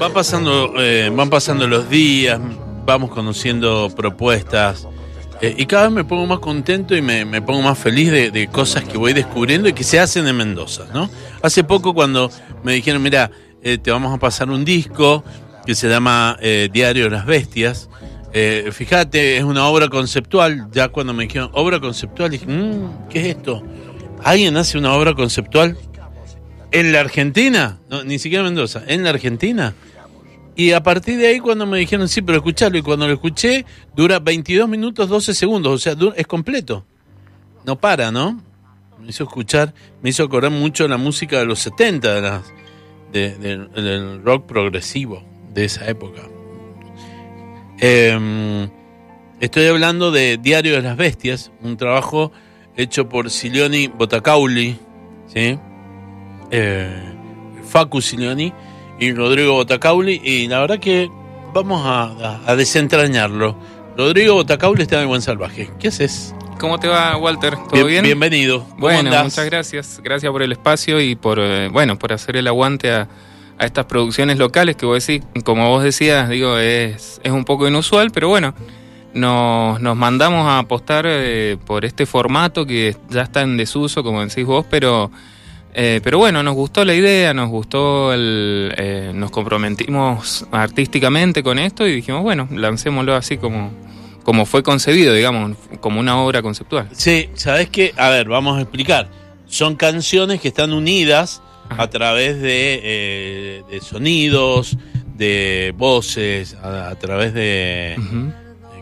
Va pasando, eh, van pasando los días, vamos conociendo propuestas. eh, y cada vez me pongo más contento y me, me pongo más feliz de, de cosas que voy descubriendo y que se hacen en Mendoza, ¿no? Hace poco cuando me dijeron, mira, eh, te vamos a pasar un disco que se llama eh, Diario de las Bestias. Fíjate, es una obra conceptual. Ya cuando me dijeron obra conceptual, dije, "Mm, ¿qué es esto? ¿Alguien hace una obra conceptual en la Argentina? No, ni siquiera en Mendoza, en la Argentina. Y a partir de ahí cuando me dijeron, sí, pero escucharlo, y cuando lo escuché, dura 22 minutos 12 segundos, o sea, es completo. No para, ¿no? Me hizo escuchar, me hizo acordar mucho la música de los 70, de las, de- del rock progresivo de esa época. Em, estoy hablando de Diario de las Bestias, un trabajo hecho por Silioni Botacauli, ¿sí? Eh, Facu Silioni y Rodrigo Botacauli, y la verdad que vamos a, a- a desentrañarlo. Rodrigo Botacauli está en el Buen Salvaje. ¿Qué haces? ¿Cómo te va, Walter? ¿Todo bien? Bienvenido. ¿Cómo Bueno, muchas gracias. Gracias por el espacio y por, eh, bueno, por hacer el aguante a, a estas producciones locales que vos decís, como vos decías, digo, es, es un poco inusual, pero bueno, nos, nos mandamos a apostar eh, por este formato que ya está en desuso, como decís vos, pero, eh, pero bueno, nos gustó la idea, nos gustó el, eh, nos comprometimos artísticamente con esto y dijimos, bueno, lancémoslo así como, como fue concebido, digamos, como una obra conceptual. Sí, ¿sabes qué? A ver, vamos a explicar. Son canciones que están unidas Ajá. a través de, eh, de sonidos, de voces, a, a través de...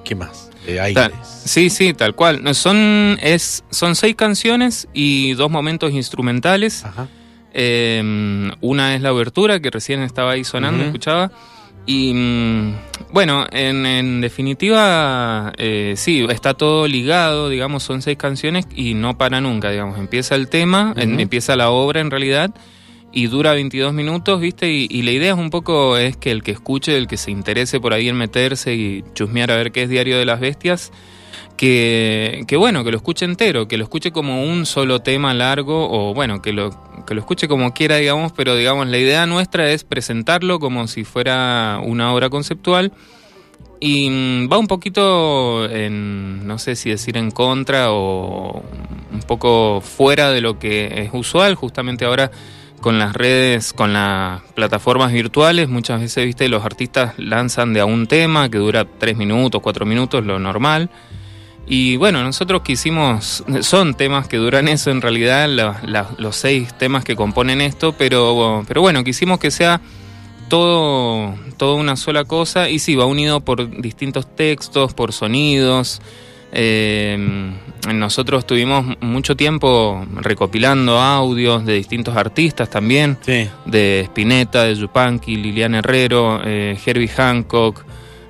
¿Qué más? De sí, sí, tal cual. No, Son, es, son seis canciones y dos momentos instrumentales. Ajá. Eh, una es la obertura, que recién estaba ahí sonando, escuchaba. Y mm, bueno, en, en definitiva, eh, sí, está todo ligado, digamos, son seis canciones y no para nunca, digamos. Empieza el tema, en- empieza la obra en realidad y dura 22 minutos, ¿viste? Y, y la idea es un poco es que el que escuche, el que se interese por ahí en meterse y chusmear a ver qué es Diario de las Bestias, que, que bueno, que lo escuche entero, que lo escuche como un solo tema largo o bueno, que lo, que lo escuche como quiera, digamos, pero digamos, la idea nuestra es presentarlo como si fuera una obra conceptual y mm, va un poquito en, no sé si decir en contra o un poco fuera de lo que es usual, justamente ahora con las redes, con las plataformas virtuales, muchas veces, viste, los artistas lanzan de a un tema que dura tres minutos, cuatro minutos, lo normal. Y bueno, nosotros quisimos, son temas que duran eso en realidad, la- los seis temas que componen esto, pero, pero bueno, quisimos que sea todo, todo una sola cosa y sí, va unido por distintos textos, por sonidos. Eh, nosotros tuvimos mucho tiempo recopilando audios de distintos artistas también, Sí. de Spinetta, de Yupanqui, Liliana Herrero, eh, Herbie Hancock,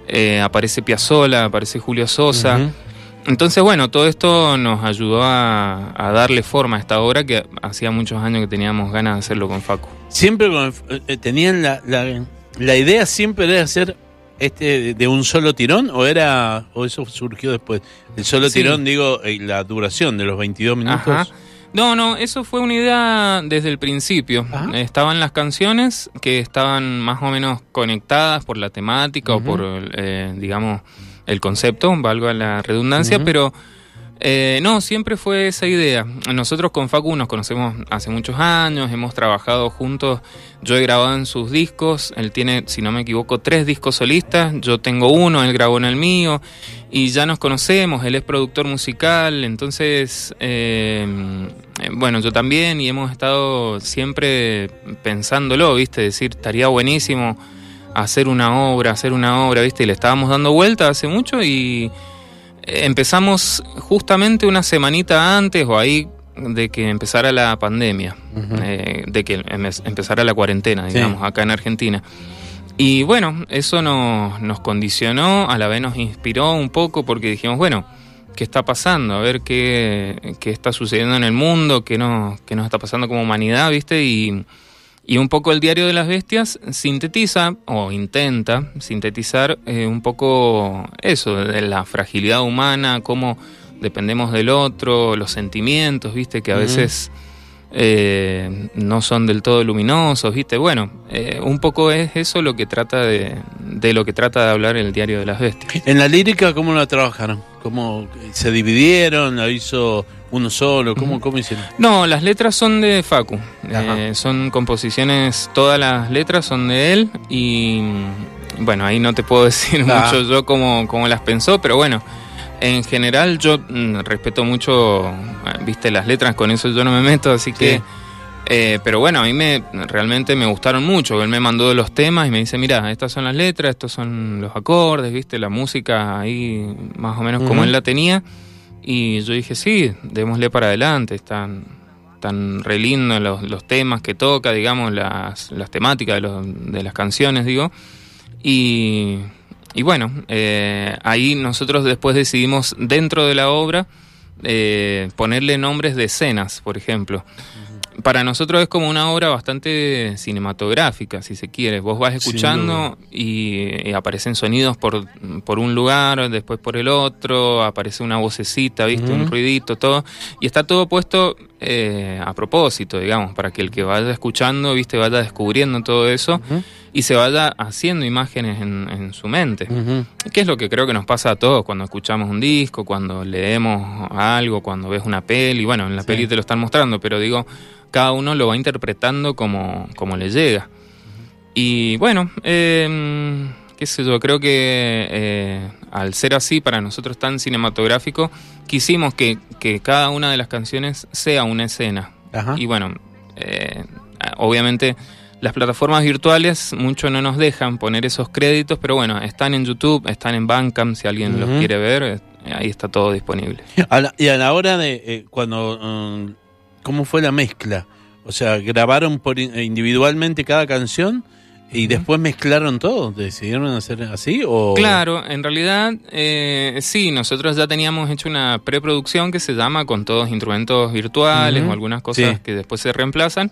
eh, aparece Piazzolla, aparece Julio Sosa. Entonces, bueno, todo esto nos ayudó a, a darle forma a esta obra que hacía muchos años que teníamos ganas de hacerlo con Facu. Siempre con- eh, tenían la, la, la idea siempre de hacer este de, un solo tirón o era o eso surgió después. El solo Sí. tirón, digo, eh, la duración de los 22 minutos. Ajá. No, no, eso fue una idea desde el principio. Estaban las canciones que estaban más o menos conectadas por la temática o por, eh, digamos, el concepto, valga la redundancia, pero eh, no, siempre fue esa idea. Nosotros con Facu nos conocemos hace muchos años, hemos trabajado juntos, yo he grabado en sus discos, él tiene, si no me equivoco, tres discos solistas, yo tengo uno, él grabó en el mío, y ya nos conocemos, él es productor musical, entonces, eh, eh, bueno, yo también, y hemos estado siempre pensándolo, ¿viste? Decir, estaría buenísimo hacer una obra, hacer una obra, ¿viste? Y le estábamos dando vuelta hace mucho y empezamos justamente una semanita antes o ahí de que empezara la pandemia, eh, de que em- empezara la cuarentena, Sí. digamos, acá en Argentina. Y bueno, eso nos, nos condicionó, a la vez nos inspiró un poco porque dijimos, bueno, ¿qué está pasando? A ver qué, qué está sucediendo en el mundo, qué nos, qué nos está pasando como humanidad, ¿viste? Y, y un poco el Diario de las Bestias sintetiza o intenta sintetizar eh, un poco eso, de la fragilidad humana, cómo dependemos del otro, los sentimientos, ¿viste? Que a veces eh, no son del todo luminosos, ¿viste? Bueno, eh, un poco es eso lo que trata de, de lo que trata de hablar el diario de las bestias. En la lírica, ¿cómo la trabajaron? ¿Cómo se dividieron? ¿La hizo uno solo? ¿Cómo, cómo hicieron? No, las letras son de Facu. Eh, son composiciones, todas las letras son de él y bueno, ahí no te puedo decir Ah. mucho yo cómo, cómo las pensó, pero bueno, en general yo mm, respeto mucho, eh, viste, las letras, con eso yo no me meto, así que... Eh, pero bueno, a mí me realmente me gustaron mucho. Él me mandó los temas y me dice, mira, estas son las letras, estos son los acordes, viste, la música ahí más o menos como él la tenía. Y yo dije, sí, démosle para adelante, están tan re lindos los, los temas que toca, digamos, las, las temáticas de, los- de las canciones, digo. Y, y bueno, eh, ahí nosotros después decidimos dentro de la obra eh, ponerle nombres de escenas, por ejemplo. Para nosotros es como una obra bastante cinematográfica, si se quiere. Vos vas escuchando y, y aparecen sonidos por, por un lugar, después por el otro, aparece una vocecita, ¿viste? Un ruidito, todo. Y está todo puesto eh, a propósito, digamos, para que el que vaya escuchando, ¿viste? Vaya descubriendo todo eso y se vaya haciendo imágenes en, en su mente. Ujú. ¿Qué es lo que creo que nos pasa a todos cuando escuchamos un disco, cuando leemos algo, cuando ves una peli? Bueno, en la Sí. peli te lo están mostrando, pero digo, cada uno lo va interpretando como, como le llega. Y bueno, eh, qué sé yo, creo que eh, al ser así, para nosotros tan cinematográfico, quisimos que, que cada una de las canciones sea una escena. Ajá. Y bueno, eh, obviamente las plataformas virtuales mucho no nos dejan poner esos créditos, pero bueno, están en YouTube, están en Bandcamp, si alguien los quiere ver, eh, ahí está todo disponible. A la- y a la hora de eh, cuando um, cómo fue la mezcla, o sea, grabaron por in- individualmente cada canción y después mezclaron todo. ¿Decidieron hacer así o Claro, en realidad eh, sí, nosotros ya teníamos hecho una preproducción que se llama con todos instrumentos virtuales o algunas cosas Sí. que después se reemplazan.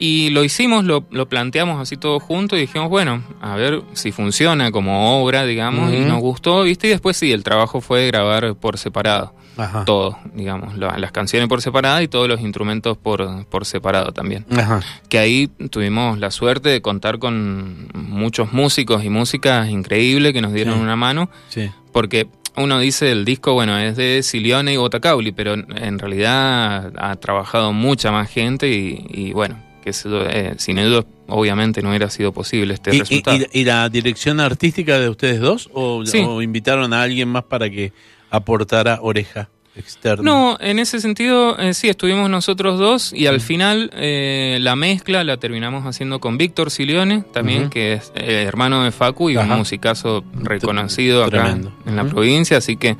Y lo hicimos, lo, lo planteamos así todo junto y dijimos, bueno, a ver si funciona como obra, digamos, y nos gustó, ¿viste? Y después sí, el trabajo fue grabar por separado, Ajá. todo, digamos, la- las canciones por separado y todos los instrumentos por, por separado también Ajá. que ahí tuvimos la suerte de contar con muchos músicos y músicas increíbles que nos dieron Sí. una mano, Sí. porque uno dice el disco, bueno, es de Silione y Botacauli, pero en realidad ha trabajado mucha más gente y, y bueno, que sin ellos obviamente no hubiera sido posible este ¿Y, resultado. y- y la dirección artística de ustedes dos o, Sí. o invitaron a alguien más para que aportara oreja externa? No, en ese sentido, eh, sí, estuvimos nosotros dos y al final eh, la mezcla la terminamos haciendo con Víctor Silione, también, que es eh, hermano de Facu y Ajá. un musicazo reconocido acá Tremendo. en la provincia, así que,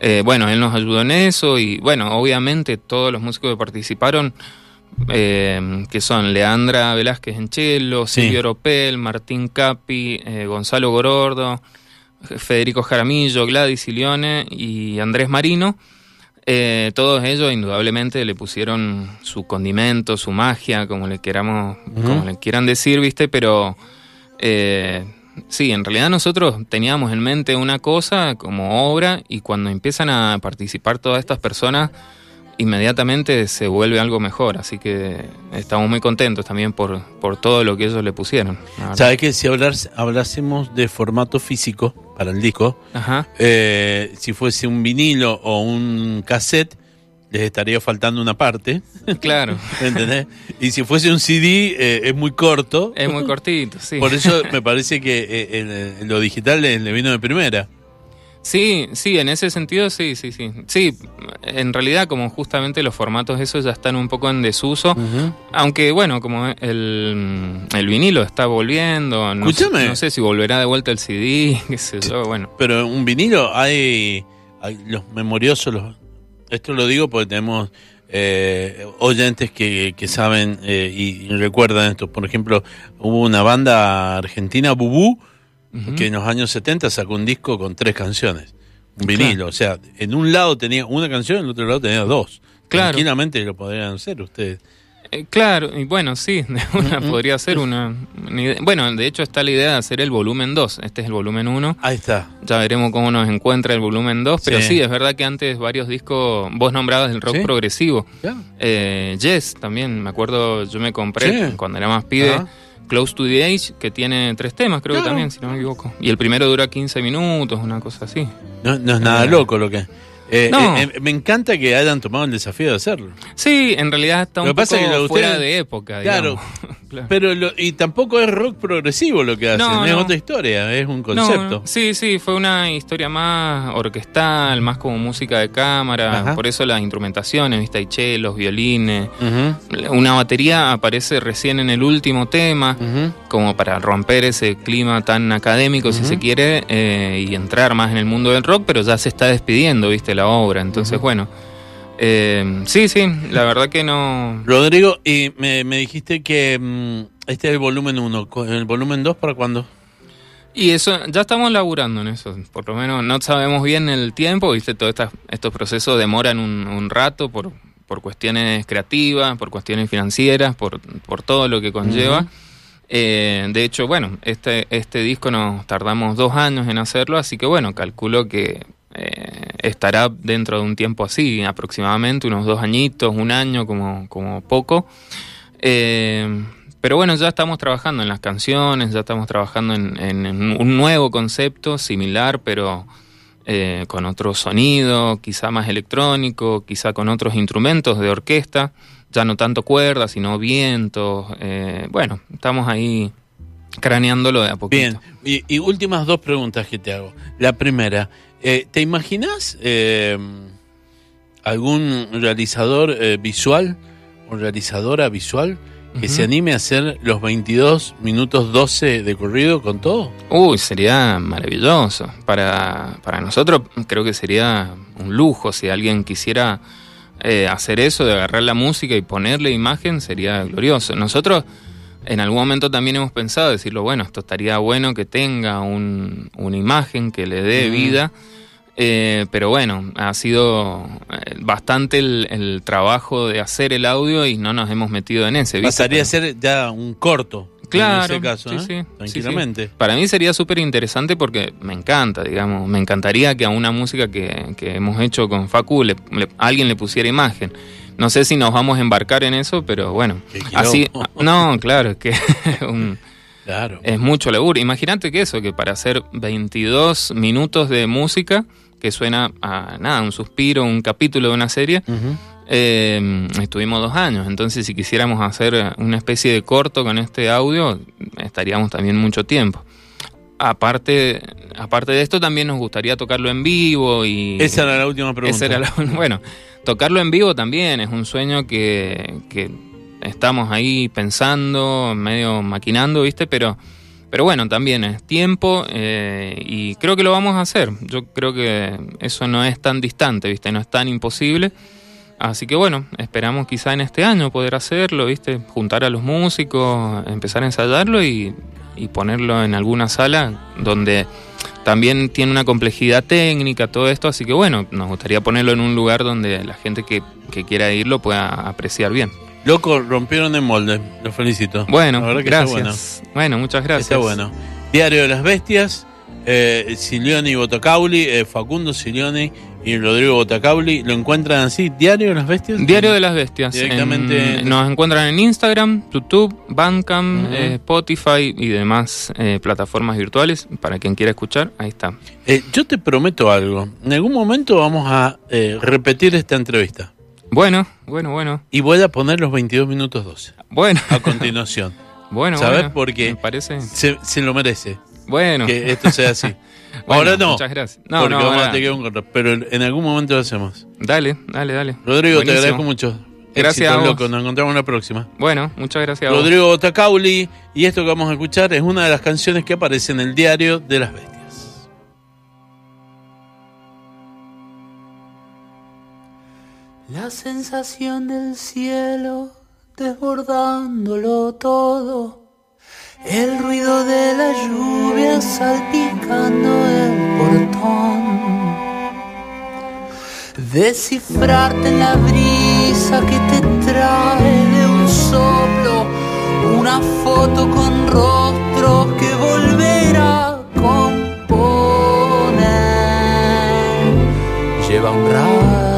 eh, bueno, él nos ayudó en eso y, bueno, obviamente todos los músicos que participaron, eh, que son Leandra Velázquez en cello, Sí. Silvio Oropel, Martín Capi, eh, Gonzalo Gorordo, Federico Jaramillo, Gladys Silione y Andrés Marino. Eh, todos ellos indudablemente le pusieron su condimento, su magia, como le queramos, como le quieran decir, viste, pero sí, en realidad nosotros teníamos en mente una cosa como obra y cuando empiezan a participar todas estas personas, inmediatamente se vuelve algo mejor, así que estamos muy contentos también por, por todo lo que ellos le pusieron. ¿Sabes que si hablásemos de formato físico para el disco, Ajá. eh, si fuese un vinilo o un cassette, les estaría faltando una parte, Claro, ¿entendés? y si fuese un CD, eh, es muy corto. es muy cortito, sí. Por eso me parece que eh, el- lo digital le, le vino de primera. Sí, sí, en ese sentido sí, sí, sí. Sí, en realidad como justamente los formatos esos ya están un poco en desuso, aunque bueno, como el, el vinilo está volviendo, no, sé- no sé si volverá de vuelta el CD, qué sé yo, bueno. Pero un vinilo hay, hay los memoriosos, los, esto lo digo porque tenemos eh, oyentes que, que saben eh, y, y recuerdan esto. Por ejemplo, hubo una banda argentina, Bubú, Que en los años 70 sacó un disco con tres canciones. Un vinilo, o sea, en un lado tenía una canción, en el otro lado tenía dos. Claro. Tranquilamente lo podrían hacer ustedes. Eh, claro, y bueno, sí, una, podría ser una, Bueno, de hecho está la idea de hacer el volumen 2. Este es el volumen 1. Ahí está. Ya veremos cómo nos encuentra el volumen 2. Pero sí. es verdad que antes varios discos, vos nombrabas el rock progresivo. Eh, yes, también, me acuerdo, yo me compré cuando era más pibe. Close to the Age, que tiene tres temas, creo que también, si no me equivoco. Y el primero dura 15 minutos, una cosa así. No, no es nada eh, loco lo que. Eh, no. Eh, eh, me encanta que hayan tomado el desafío de hacerlo. Sí, en realidad está un poco fuera de época. Claro, pero y tampoco es rock progresivo lo que hacen, es otra historia, es un concepto. sí, sí, fue una historia más orquestal, más como música de cámara, por eso las instrumentaciones, viste, hay chelos, violines. Una batería aparece recién en el último tema, como para romper ese clima tan académico, si se quiere, y entrar más en el mundo del rock, pero ya se está despidiendo, viste, la obra. Entonces, bueno. Eh, sí, sí, la verdad que no. Rodrigo, y me, dijiste que mm, este es el volumen 1. ¿El volumen 2 para cuándo? Y eso, ya estamos laburando en eso. Por lo menos no sabemos bien el tiempo, ¿viste? Todos estos procesos demoran un, rato por, por cuestiones creativas, por cuestiones financieras, por, por todo lo que conlleva. Eh, de hecho, bueno, este, este disco nos tardamos dos años en hacerlo, así que bueno, calculo que eh, estará dentro de un tiempo así, aproximadamente unos dos añitos, un año como, como poco. Eh, pero bueno, ya estamos trabajando en las canciones, ya estamos trabajando en, un nuevo concepto similar, pero eh, con otro sonido, quizá más electrónico, quizá con otros instrumentos de orquesta, ya no tanto cuerdas, sino vientos. bueno, estamos ahí craneándolo de a poquito. Bien, y últimas dos preguntas que te hago. La primera, eh, ¿Te imaginas eh, algún realizador eh, visual o realizadora visual que se anime a hacer los 22 minutos 12 de corrido con todo? Uy, sería maravilloso. Para, para nosotros creo que sería un lujo si alguien quisiera hacer eso, de agarrar la música y ponerle imagen, sería glorioso. Nosotros en algún momento también hemos pensado decirlo, bueno, esto estaría bueno que tenga un, una imagen que le dé vida, eh, pero bueno, ha sido eh, bastante el, trabajo de hacer el audio y no nos hemos metido en ese. Pasaría a ser ya un corto. Claro, en ese caso, sí, ¿eh? tranquilamente. Para mí sería súper interesante porque me encanta, digamos, me encantaría que a una música que, hemos hecho con Facu alguien le pusiera imagen. No sé si nos vamos a embarcar en eso, pero bueno. Así, no, claro, es que claro. es mucho laburo. Imagínate que eso, que para hacer 22 minutos de música, que suena a nada, un suspiro, un capítulo de una serie, eh, estuvimos dos años. Entonces, si quisiéramos hacer una especie de corto con este audio, estaríamos también mucho tiempo aparte, aparte de esto, también nos gustaría tocarlo en vivo y... Esa era la última pregunta. bueno, tocarlo en vivo también es un sueño que, estamos ahí pensando, medio maquinando, ¿viste? Pero, pero bueno, también es tiempo eh, y creo que lo vamos a hacer. Yo creo que eso no es tan distante, ¿viste? No es tan imposible. Así que bueno, esperamos quizá en este año poder hacerlo, ¿viste? Juntar a los músicos, empezar a ensayarlo y y ponerlo en alguna sala donde también tiene una complejidad técnica, todo esto, así que bueno, nos gustaría ponerlo en un lugar donde la gente que, quiera ir lo pueda apreciar bien. Loco, rompieron el molde, lo felicito. Bueno, gracias. Bueno. muchas gracias. Está bueno. Diario de las Bestias, eh, Silioni Botocauli, eh, Facundo Silioni y Rodrigo Botacauli. ¿Lo encuentran así? ¿Diario de las Bestias? Diario de las Bestias. Directamente. nos encuentran en Instagram, YouTube, Bandcamp, eh, Spotify y demás eh, plataformas virtuales. Para quien quiera escuchar, ahí está. Eh, yo te prometo algo. En algún momento vamos a repetir esta entrevista. Bueno, bueno, bueno. Y voy a poner los 22 minutos 12. Bueno. A continuación. bueno, ¿Sabes? Porque parece... se, se lo merece. Bueno. Que esto sea así. Ahora no. Muchas gracias. No, porque vamos a tener un pero en algún momento lo hacemos. Dale, dale, dale. Rodrigo, te agradezco mucho. Gracias. loco. Nos encontramos en la próxima. Bueno, muchas gracias. Rodrigo Tacauli. Y esto que vamos a escuchar es una de las canciones que aparece en el diario de las bestias. La sensación del cielo desbordándolo todo el ruido de la lluvia salpicando el portón. Descifrarte en la brisa que te trae de un soplo una foto con rostros que volver a componer. Lleva un rato.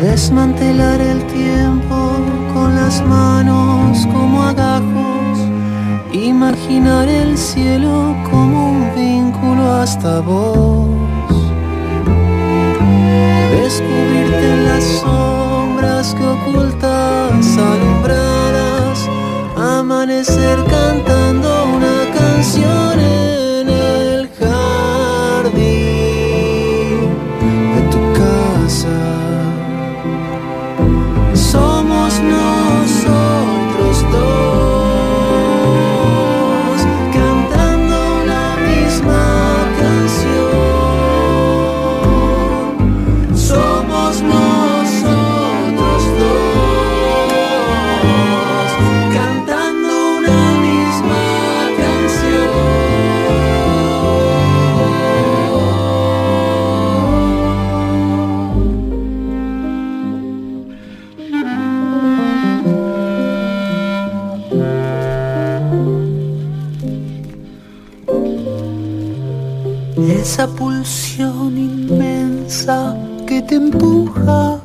Desmantelar el tiempo con las manos como agajos. Imaginar el cielo como un vínculo hasta vos. Descubrirte en las sombras que ocultas, alumbradas. Amanecer cantando Esa pulsión inmensa que te empuja